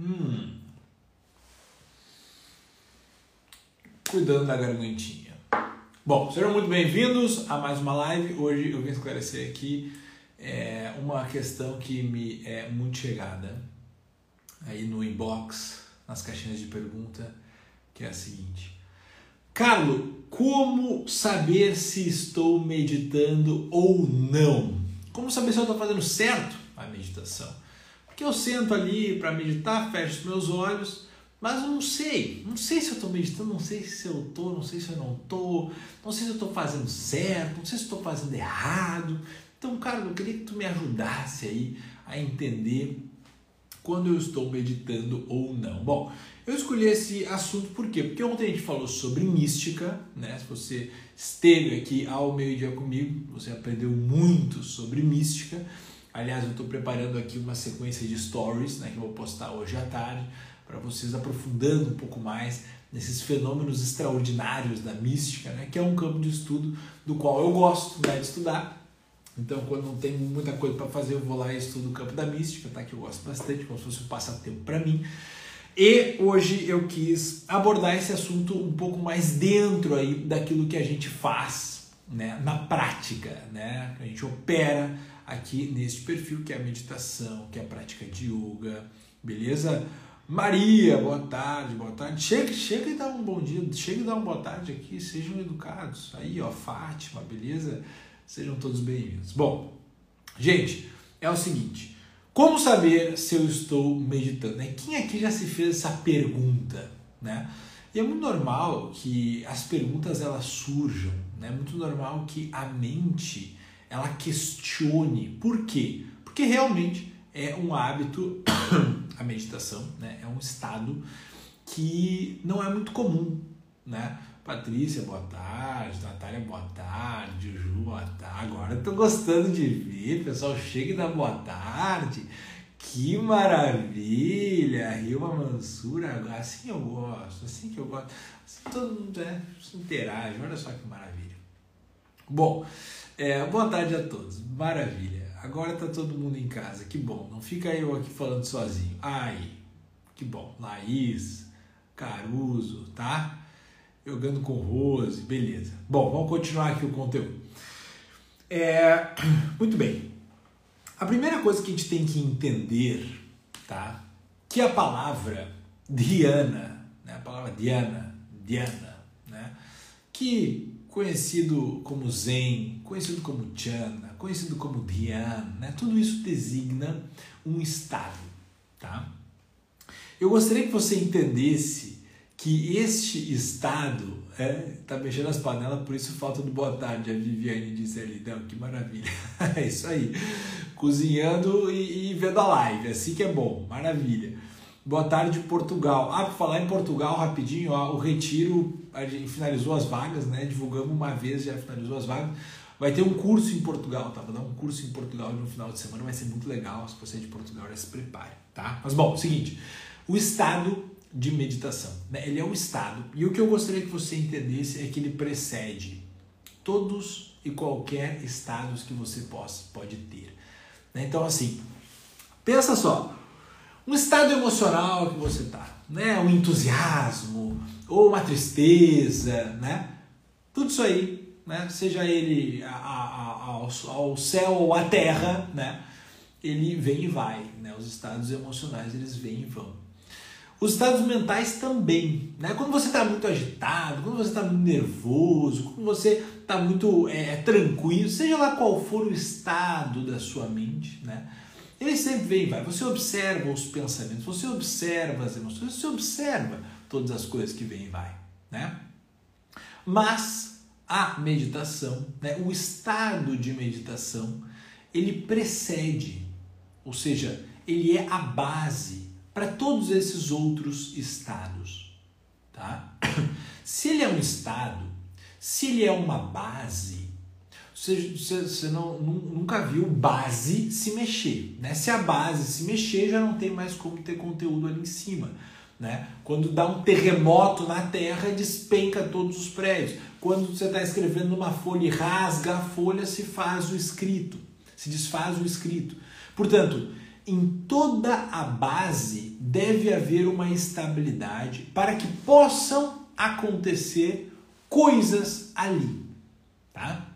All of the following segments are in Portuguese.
Hum. Cuidando da gargantinha. Bom, sejam muito bem-vindos a mais uma live. Hoje eu vim esclarecer aqui é, uma questão que me é muito chegada aí no inbox, nas caixinhas de pergunta, que é a seguinte. Carlos, como saber se estou meditando ou não? Como saber se eu estou fazendo certo a meditação? Porque eu sento ali para meditar, fecho os meus olhos, mas eu não sei. Não sei se eu estou meditando, não sei se eu estou, não sei se eu não estou, não sei se eu estou fazendo certo, não sei se estou fazendo errado. Então, cara, eu queria que tu me ajudasse aí a entender quando eu estou meditando ou não. Bom, eu escolhi esse assunto por quê? Porque ontem a gente falou sobre mística, né? Se você esteve aqui ao meio-dia comigo, você aprendeu muito sobre mística. Aliás, eu estou preparando aqui uma sequência de stories, né, que eu vou postar hoje à tarde, para vocês aprofundando um pouco mais nesses fenômenos extraordinários da mística, né, que é um campo de estudo do qual eu gosto né, de estudar. Então, quando não tem muita coisa para fazer, eu vou lá e estudo o campo da mística, tá? que eu gosto bastante, como se fosse um passatempo para mim. E hoje eu quis abordar esse assunto um pouco mais dentro aí daquilo que a gente faz né, na prática, né? A gente opera aqui neste perfil que é a meditação, que é a prática de yoga, beleza? Maria, boa tarde, boa tarde. Chega, chega e dá um bom dia, chega e dá uma boa tarde aqui, sejam educados. Aí, ó, Fátima, beleza? Sejam todos bem-vindos. Bom, gente, é o seguinte, como saber se eu estou meditando? Né? Quem aqui já se fez essa pergunta? Né? E é muito normal que as perguntas elas surjam, né? é muito normal que a mente ela questione. Por quê? Porque realmente é um hábito, a meditação, né? é um estado que não é muito comum. Né? Patrícia, boa tarde. Natália, boa tarde. Ju, boa tarde. Agora tô gostando de ver. Pessoal, chega dá boa tarde. Que maravilha! Rilma Mansura, assim eu gosto, assim que eu gosto. Assim todo mundo é, se interage, olha só que maravilha. Bom, é, boa tarde a todos, maravilha. Agora tá todo mundo em casa, que bom. Não fica eu aqui falando sozinho. Ai, que bom. Laís, Caruso, tá? jogando com Rose, beleza. Bom, vamos continuar aqui o conteúdo. É, muito bem. A primeira coisa que a gente tem que entender, tá? Que a palavra Diana, né? a palavra Diana, Diana, né? Que conhecido como Zen, conhecido como Chana, conhecido como Dhyan, né? Tudo isso designa um estado, tá? Eu gostaria que você entendesse que este estado é, tá mexendo as panelas, por isso falta do boa tarde. A Viviane disse ali, não, que maravilha. é isso aí. Cozinhando e, e, vendo a live, assim que é bom, maravilha. Boa tarde, Portugal. Ah, para falar em Portugal, rapidinho, ó, o Retiro, a gente finalizou as vagas, né? Divulgamos uma vez, já finalizou as vagas. Vai ter um curso em Portugal, tá? Vou dar um curso em Portugal no final de semana, vai ser muito legal. Se você é de Portugal, já se prepare, tá? Mas bom, seguinte, o estado de meditação. Né? Ele é um estado. E o que eu gostaria que você entendesse é que ele precede todos e qualquer estados que você possa, pode ter. Né? Então, assim, pensa só. Um estado emocional que você está, né? um entusiasmo ou uma tristeza, né? tudo isso aí, né? seja ele a, a, ao, ao céu ou à terra, né? ele vem e vai. Né? Os estados emocionais eles vêm e vão. Os estados mentais também. Né? Quando você está muito agitado, quando você está muito nervoso, quando você está muito é, tranquilo, seja lá qual for o estado da sua mente, né? Ele sempre vem e vai. Você observa os pensamentos, você observa as emoções, você observa todas as coisas que vêm e vai. Né? Mas a meditação, né, o estado de meditação, ele precede, ou seja, ele é a base para todos esses outros estados. Tá? Se ele é um estado, se ele é uma base, você, você, você não, nunca viu base se mexer. Né? Se a base se mexer, já não tem mais como ter conteúdo ali em cima. Né? Quando dá um terremoto na terra, despenca todos os prédios. Quando você está escrevendo numa folha e rasga a folha, se faz o escrito, se desfaz o escrito. Portanto, em toda a base deve haver uma estabilidade para que possam acontecer coisas ali, tá?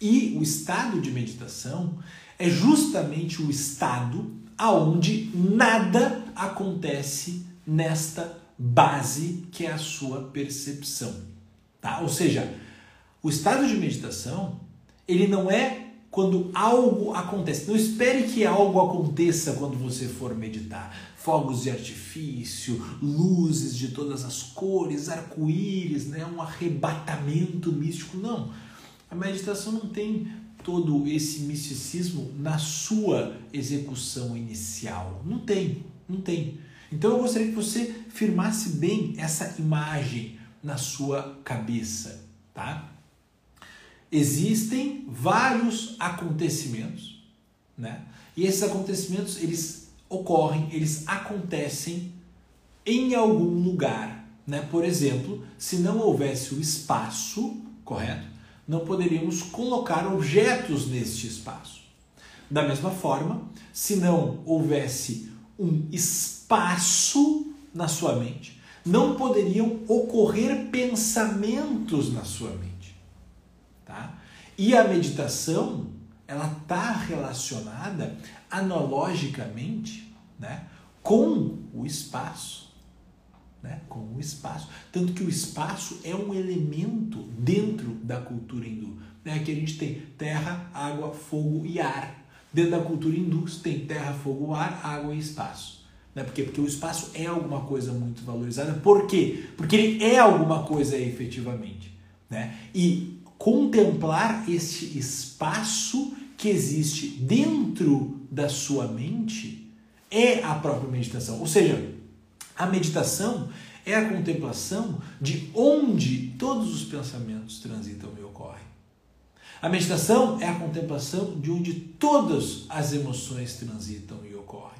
E o estado de meditação é justamente o estado aonde nada acontece nesta base que é a sua percepção, tá? Ou seja, o estado de meditação, ele não é quando algo acontece. Não espere que algo aconteça quando você for meditar. Fogos de artifício, luzes de todas as cores, arco-íris, né? um arrebatamento místico. Não. A meditação não tem todo esse misticismo na sua execução inicial. Não tem, não tem. Então eu gostaria que você firmasse bem essa imagem na sua cabeça, tá? Existem vários acontecimentos, né? E esses acontecimentos eles ocorrem, eles acontecem em algum lugar, né? Por exemplo, se não houvesse o espaço, correto? Não poderíamos colocar objetos neste espaço. Da mesma forma, se não houvesse um espaço na sua mente, não poderiam ocorrer pensamentos na sua mente. Tá? E a meditação, ela está relacionada analogicamente né, com o espaço. Né, com o espaço. Tanto que o espaço é um elemento dentro da cultura hindu. Né, que a gente tem terra, água, fogo e ar. Dentro da cultura hindu tem terra, fogo, ar, água e espaço. Né? Por quê? Porque o espaço é alguma coisa muito valorizada. Por quê? Porque ele é alguma coisa efetivamente. Né? E contemplar este espaço que existe dentro da sua mente é a própria meditação. Ou seja, a meditação é a contemplação de onde todos os pensamentos transitam e ocorrem. A meditação é a contemplação de onde todas as emoções transitam e ocorrem.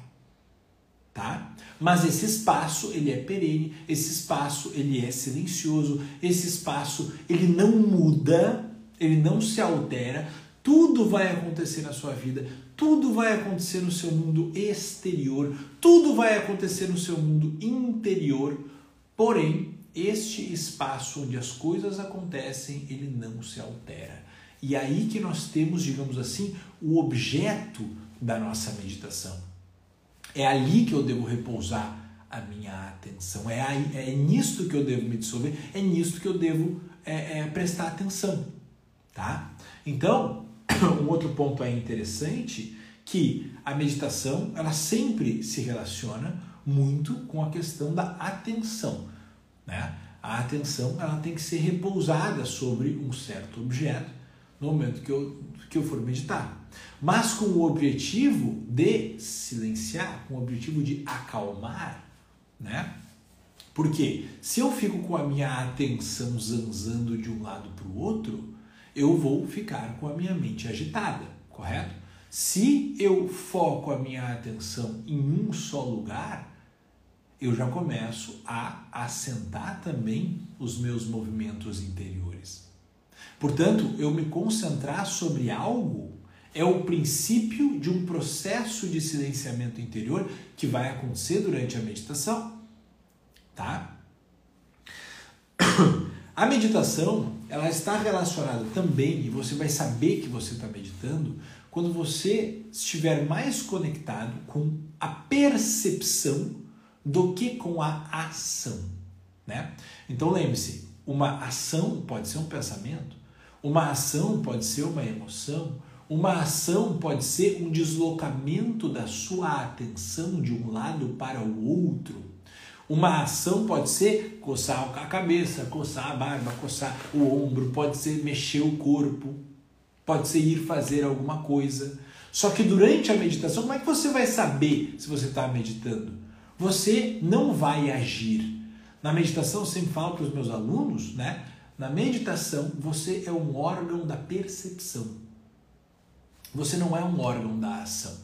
Tá? Mas esse espaço, ele é perene, esse espaço, ele é silencioso, esse espaço, ele não muda, ele não se altera, tudo vai acontecer na sua vida, tudo vai acontecer no seu mundo exterior, tudo vai acontecer no seu mundo interior, porém, este espaço onde as coisas acontecem, ele não se altera. E é aí que nós temos, digamos assim, o objeto da nossa meditação. É ali que eu devo repousar a minha atenção. É, aí, é nisto que eu devo me dissolver, é nisto que eu devo é, é, prestar atenção. Tá? Então, um outro ponto é interessante que a meditação ela sempre se relaciona muito com a questão da atenção. Né? A atenção ela tem que ser repousada sobre um certo objeto no momento que eu, que eu for meditar. Mas com o objetivo de silenciar, com o objetivo de acalmar, né? Porque se eu fico com a minha atenção zanzando de um lado para o outro, eu vou ficar com a minha mente agitada, correto? Se eu foco a minha atenção em um só lugar, eu já começo a assentar também os meus movimentos interiores. Portanto, eu me concentrar sobre algo é o princípio de um processo de silenciamento interior que vai acontecer durante a meditação, tá? A meditação, ela está relacionada também, e você vai saber que você está meditando, quando você estiver mais conectado com a percepção do que com a ação, né? Então lembre-se, uma ação pode ser um pensamento, uma ação pode ser uma emoção, uma ação pode ser um deslocamento da sua atenção de um lado para o outro. Uma ação pode ser coçar a cabeça, coçar a barba, coçar o ombro, pode ser mexer o corpo, pode ser ir fazer alguma coisa. Só que durante a meditação, como é que você vai saber se você está meditando? Você não vai agir. Na meditação, eu sempre falo para os meus alunos, né? Na meditação, você é um órgão da percepção. Você não é um órgão da ação.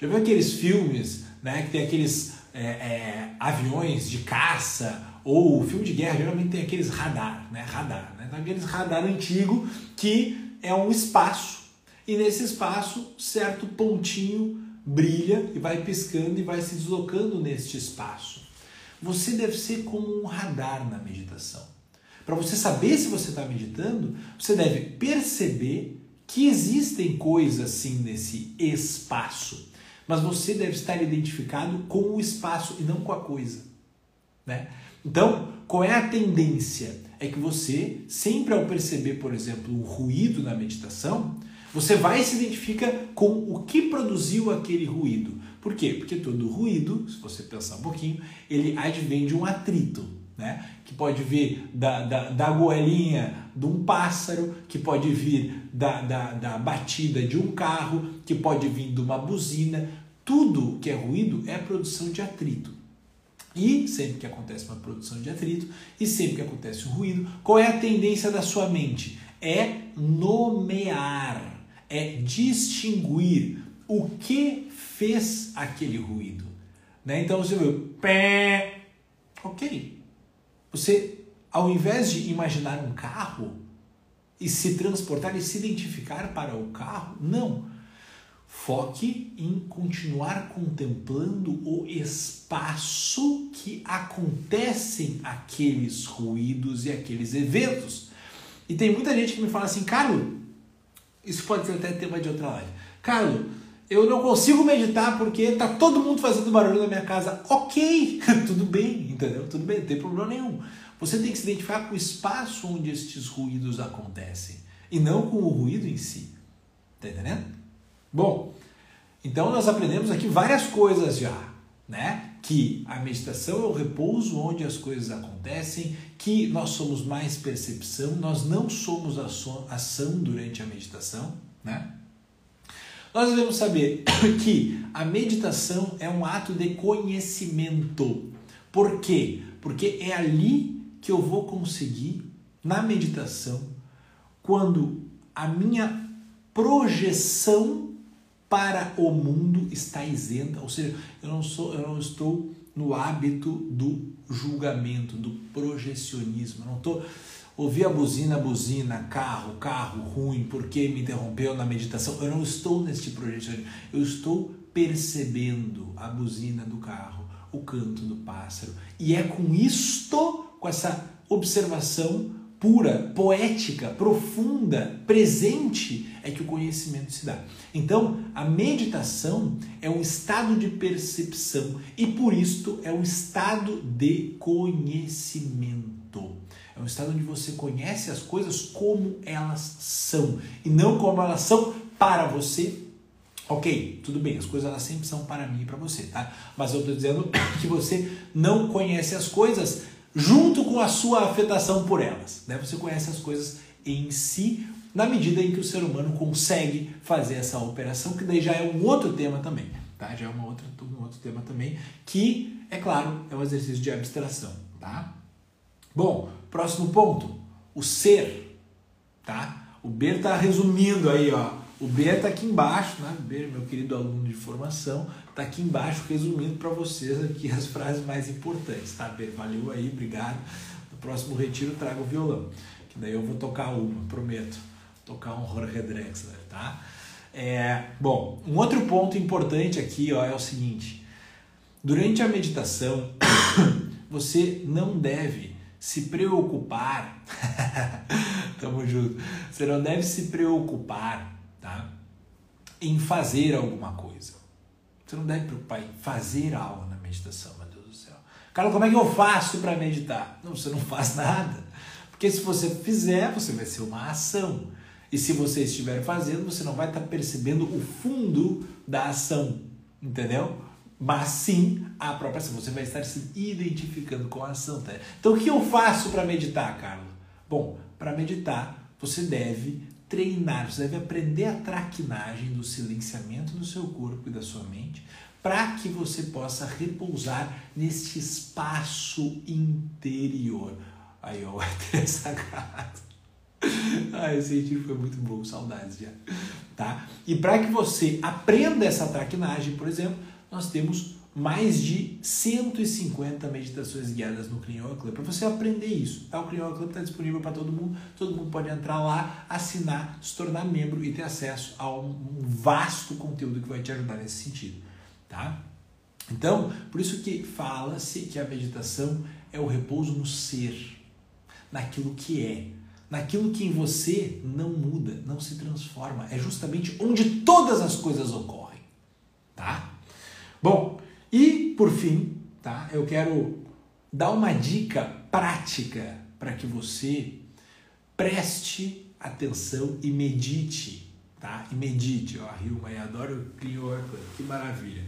Já viu aqueles filmes né, que tem aqueles é, é, aviões de caça ou filme de guerra, geralmente tem aqueles radar, né? Radar, né? Então, aqueles radar antigo que é um espaço e nesse espaço certo pontinho brilha e vai piscando e vai se deslocando neste espaço. Você deve ser como um radar na meditação. Para você saber se você está meditando, você deve perceber que existem coisas sim nesse espaço, mas você deve estar identificado com o espaço e não com a coisa. Né? Então, qual é a tendência? É que você, sempre ao perceber, por exemplo, o ruído na meditação, você vai e se identifica com o que produziu aquele ruído. Por quê? Porque todo ruído, se você pensar um pouquinho, ele advém de um atrito, né? que pode vir da, da, da goelinha de um pássaro, que pode vir da, da, da batida de um carro, que pode vir de uma buzina. Tudo que é ruído é produção de atrito. E sempre que acontece uma produção de atrito e sempre que acontece um ruído, qual é a tendência da sua mente? É nomear, é distinguir o que fez aquele ruído. Né? Então você viu, pé, ok. Você, ao invés de imaginar um carro e se transportar e se identificar para o carro, não. Foque em continuar contemplando o espaço que acontecem aqueles ruídos e aqueles eventos. E tem muita gente que me fala assim, Carlos, isso pode ser até tema de outra live. Carlos, eu não consigo meditar porque tá todo mundo fazendo barulho na minha casa. Ok, tudo bem, entendeu? Tudo bem, não tem problema nenhum. Você tem que se identificar com o espaço onde estes ruídos acontecem e não com o ruído em si. Tá entendendo? Bom, então nós aprendemos aqui várias coisas já, né? Que a meditação é o repouso onde as coisas acontecem, que nós somos mais percepção, nós não somos ação durante a meditação, né? Nós devemos saber que a meditação é um ato de conhecimento. Por quê? Porque é ali que eu vou conseguir, na meditação, quando a minha projeção para o mundo está isenta, ou seja, eu não, sou, eu não estou no hábito do julgamento, do projecionismo, eu não estou Ouvi a buzina, buzina, carro, carro ruim, porque me interrompeu na meditação. Eu não estou neste projeto, eu estou percebendo a buzina do carro, o canto do pássaro. E é com isto, com essa observação pura, poética, profunda, presente, é que o conhecimento se dá. Então, a meditação é um estado de percepção e por isto é um estado de conhecimento. É um estado onde você conhece as coisas como elas são e não como elas são para você. Ok, tudo bem, as coisas elas sempre são para mim e para você, tá? Mas eu estou dizendo que você não conhece as coisas junto com a sua afetação por elas. Né? Você conhece as coisas em si na medida em que o ser humano consegue fazer essa operação, que daí já é um outro tema também, tá? Já é uma outra, um outro tema também, que, é claro, é um exercício de abstração, tá? Bom, próximo ponto, o ser, tá? O B está resumindo aí, ó. O B está aqui embaixo, né? O B, meu querido aluno de formação, está aqui embaixo resumindo para vocês aqui as frases mais importantes, tá? Valeu aí, obrigado. No próximo retiro trago o violão, que daí eu vou tocar uma, prometo. Tocar um Jorge Drexler, tá? É, bom, um outro ponto importante aqui ó, é o seguinte: durante a meditação, você não deve se preocupar. Tamo junto. Você não deve se preocupar, tá? Em fazer alguma coisa. Você não deve preocupar em fazer algo na meditação, meu Deus do céu. Cara, como é que eu faço para meditar? Não, você não faz nada. Porque se você fizer, você vai ser uma ação. E se você estiver fazendo, você não vai estar percebendo o fundo da ação. Entendeu? mas sim a própria ação. Você vai estar se identificando com a ação. Tá? Então, o que eu faço para meditar, Carlos? Bom, para meditar, você deve treinar, você deve aprender a traquinagem do silenciamento do seu corpo e da sua mente, para que você possa repousar neste espaço interior. Aí, ó, essa cara. Ah, esse científico foi muito bom, saudades já. Tá? E para que você aprenda essa traquinagem, por exemplo, nós temos mais de 150 meditações guiadas no Clean Club para você aprender isso. Tá? O Clean Club está disponível para todo mundo, todo mundo pode entrar lá, assinar, se tornar membro e ter acesso a um, um vasto conteúdo que vai te ajudar nesse sentido. Tá? Então, por isso que fala-se que a meditação é o repouso no ser, naquilo que é, naquilo que em você não muda, não se transforma. É justamente onde todas as coisas ocorrem, tá? Bom, e por fim, tá? Eu quero dar uma dica prática para que você preste atenção e medite, tá? E medite, ó, a Rilma aí adora o Clean Club, que maravilha.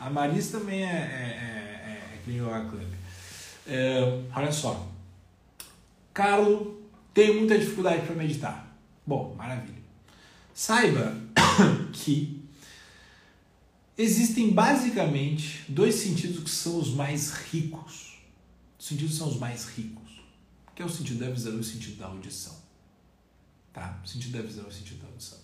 A Maris também é, é, é, é Clean Club. É, olha só, Carlo tem muita dificuldade para meditar. Bom, maravilha. Saiba que Existem basicamente dois sentidos que são os mais ricos. Os sentidos são os mais ricos, que é o sentido da visão e o sentido da audição. Tá? O sentido da visão e o sentido da audição.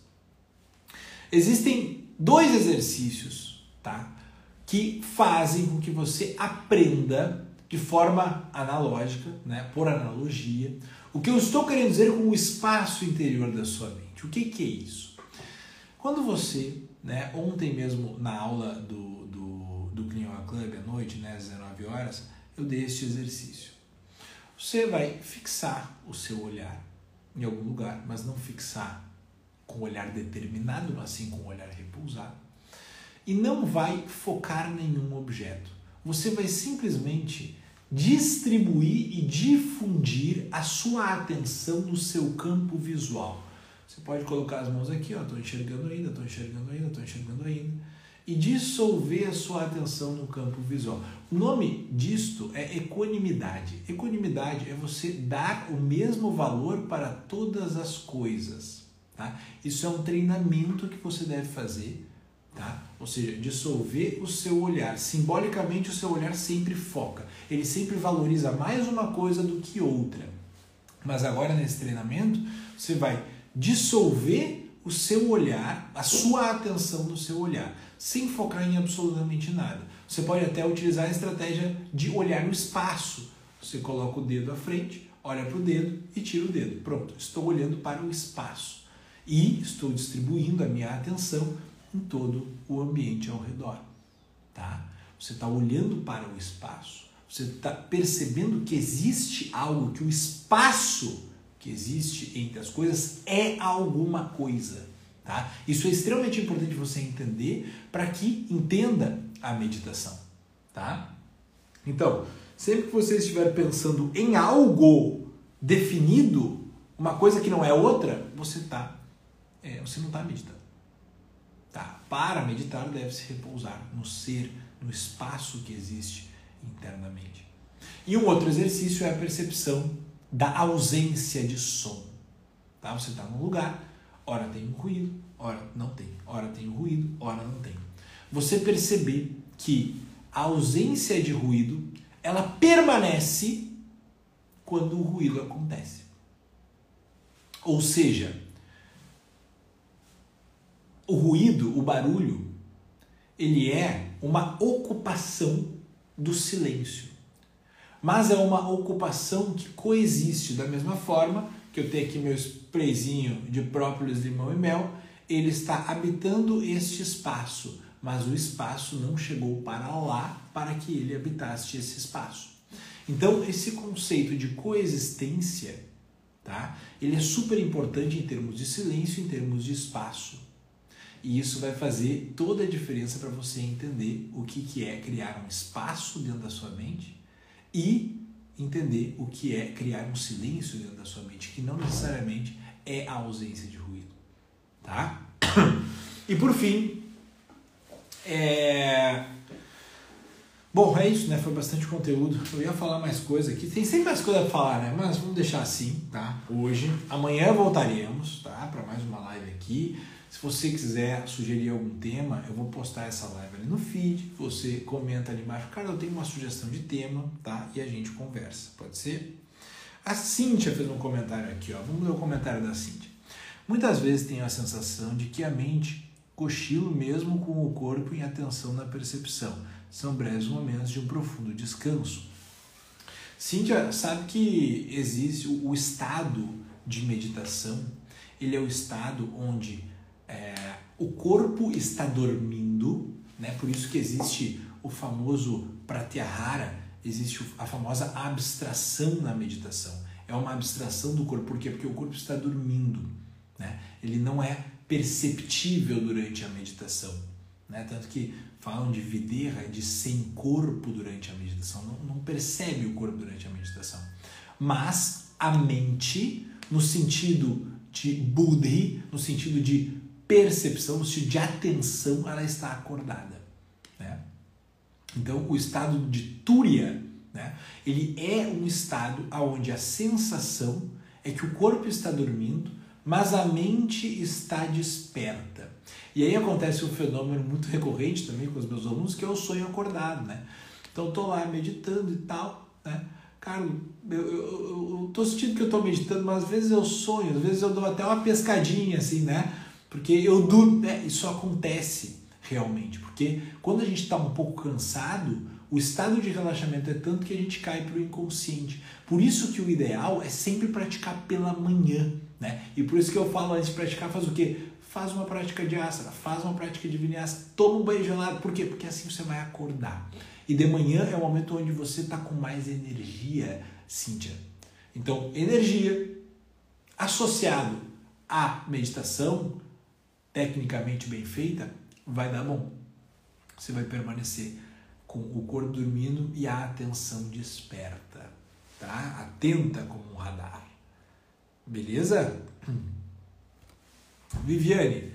Existem dois exercícios, tá? Que fazem com que você aprenda de forma analógica, né, por analogia, o que eu estou querendo dizer com o espaço interior da sua mente. O que, que é isso? Quando você né? Ontem mesmo, na aula do, do, do Clean Club, à noite, né, às 19 horas, eu dei este exercício. Você vai fixar o seu olhar em algum lugar, mas não fixar com olhar determinado, mas sim com olhar repousado. E não vai focar nenhum objeto. Você vai simplesmente distribuir e difundir a sua atenção no seu campo visual. Você pode colocar as mãos aqui, ó, estou enxergando ainda, estou enxergando ainda, estou enxergando ainda. E dissolver a sua atenção no campo visual. O nome disto é equanimidade. Equanimidade é você dar o mesmo valor para todas as coisas. Tá? Isso é um treinamento que você deve fazer. Tá? Ou seja, dissolver o seu olhar. Simbolicamente, o seu olhar sempre foca. Ele sempre valoriza mais uma coisa do que outra. Mas agora, nesse treinamento, você vai dissolver o seu olhar, a sua atenção no seu olhar, sem focar em absolutamente nada. Você pode até utilizar a estratégia de olhar no espaço. Você coloca o dedo à frente, olha para o dedo e tira o dedo. Pronto, estou olhando para o espaço e estou distribuindo a minha atenção em todo o ambiente ao redor. Tá? Você está olhando para o espaço. Você está percebendo que existe algo que o espaço que existe entre as coisas é alguma coisa. Tá? Isso é extremamente importante você entender para que entenda a meditação. Tá? Então, sempre que você estiver pensando em algo definido, uma coisa que não é outra, você tá, é, você não está meditando. Tá? Para meditar, deve se repousar no ser, no espaço que existe internamente. E um outro exercício é a percepção da ausência de som. Tá? Você está num lugar, ora tem um ruído, ora não tem, ora tem um ruído, ora não tem. Você perceber que a ausência de ruído ela permanece quando o ruído acontece. Ou seja, o ruído, o barulho, ele é uma ocupação do silêncio mas é uma ocupação que coexiste da mesma forma que eu tenho aqui meu sprayzinho de própolis, limão e mel, ele está habitando este espaço, mas o espaço não chegou para lá para que ele habitasse esse espaço. Então, esse conceito de coexistência, tá? Ele é super importante em termos de silêncio, em termos de espaço. E isso vai fazer toda a diferença para você entender o que, que é criar um espaço dentro da sua mente e entender o que é criar um silêncio dentro da sua mente, que não necessariamente é a ausência de ruído, tá? E por fim, é... Bom, é isso, né? Foi bastante conteúdo. Eu ia falar mais coisa aqui. Tem sempre mais coisa pra falar, né? Mas vamos deixar assim, tá? Hoje. Amanhã voltaremos, tá? Para mais uma live aqui. Se você quiser sugerir algum tema, eu vou postar essa live ali no feed. Você comenta ali embaixo, cara, eu tenho uma sugestão de tema, tá? E a gente conversa, pode ser? A Cíntia fez um comentário aqui, ó. Vamos ler o comentário da Cíntia. Muitas vezes tenho a sensação de que a mente cochila mesmo com o corpo em atenção na percepção. São breves momentos de um profundo descanso. Cíntia, sabe que existe o estado de meditação? Ele é o estado onde é, o corpo está dormindo, né? por isso que existe o famoso pratyahara, existe a famosa abstração na meditação. É uma abstração do corpo, por quê? Porque o corpo está dormindo. Né? Ele não é perceptível durante a meditação. Né? Tanto que falam de videira, de sem corpo durante a meditação. Não, não percebe o corpo durante a meditação. Mas a mente, no sentido de buddhi, no sentido de percepção, no sentido de atenção, ela está acordada. Né? Então, o estado de túria, né? ele é um estado onde a sensação é que o corpo está dormindo, mas a mente está desperta. E aí acontece um fenômeno muito recorrente também com os meus alunos, que é o sonho acordado, né? Então estou lá meditando e tal, né? Cara, eu, eu, eu tô sentindo que eu estou meditando, mas às vezes eu sonho, às vezes eu dou até uma pescadinha assim, né? Porque eu durmo, né? isso acontece realmente, porque quando a gente está um pouco cansado, o estado de relaxamento é tanto que a gente cai para o inconsciente. Por isso que o ideal é sempre praticar pela manhã, né? E por isso que eu falo antes de praticar, faz o quê? Faz uma prática de asana, faz uma prática de vinyasa, toma um banho gelado. Por quê? Porque assim você vai acordar. E de manhã é o momento onde você está com mais energia, Cíntia. Então, energia associado à meditação, tecnicamente bem feita, vai dar bom. Você vai permanecer com o corpo dormindo e a atenção desperta, tá? Atenta como um radar. Beleza? Viviane,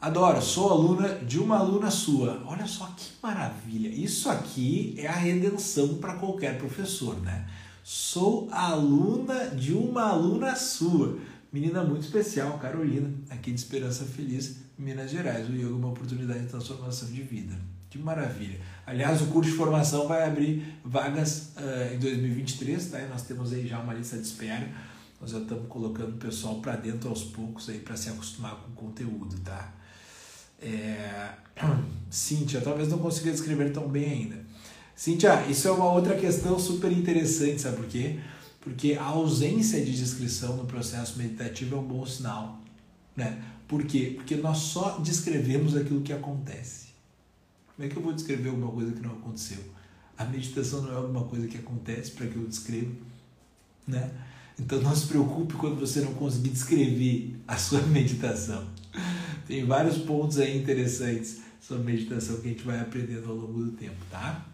adoro, sou aluna de uma aluna sua. Olha só que maravilha. Isso aqui é a redenção para qualquer professor, né? Sou aluna de uma aluna sua. Menina muito especial, Carolina, aqui de Esperança Feliz, Minas Gerais. O yoga é uma oportunidade de transformação de vida. Que maravilha. Aliás, o curso de formação vai abrir vagas uh, em 2023, tá? E nós temos aí já uma lista de espera nós já estamos colocando o pessoal para dentro aos poucos aí para se acostumar com o conteúdo, tá? É... Cíntia, talvez não consiga descrever tão bem ainda. Cíntia, isso é uma outra questão super interessante, sabe por quê? Porque a ausência de descrição no processo meditativo é um bom sinal, né? Por quê? Porque nós só descrevemos aquilo que acontece. Como é que eu vou descrever alguma coisa que não aconteceu? A meditação não é alguma coisa que acontece para que eu descreva, né? Então não se preocupe quando você não conseguir descrever a sua meditação. Tem vários pontos aí interessantes sobre meditação que a gente vai aprendendo ao longo do tempo, tá?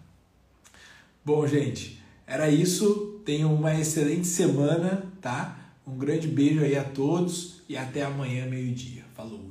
Bom, gente, era isso. Tenham uma excelente semana, tá? Um grande beijo aí a todos e até amanhã, meio-dia. Falou.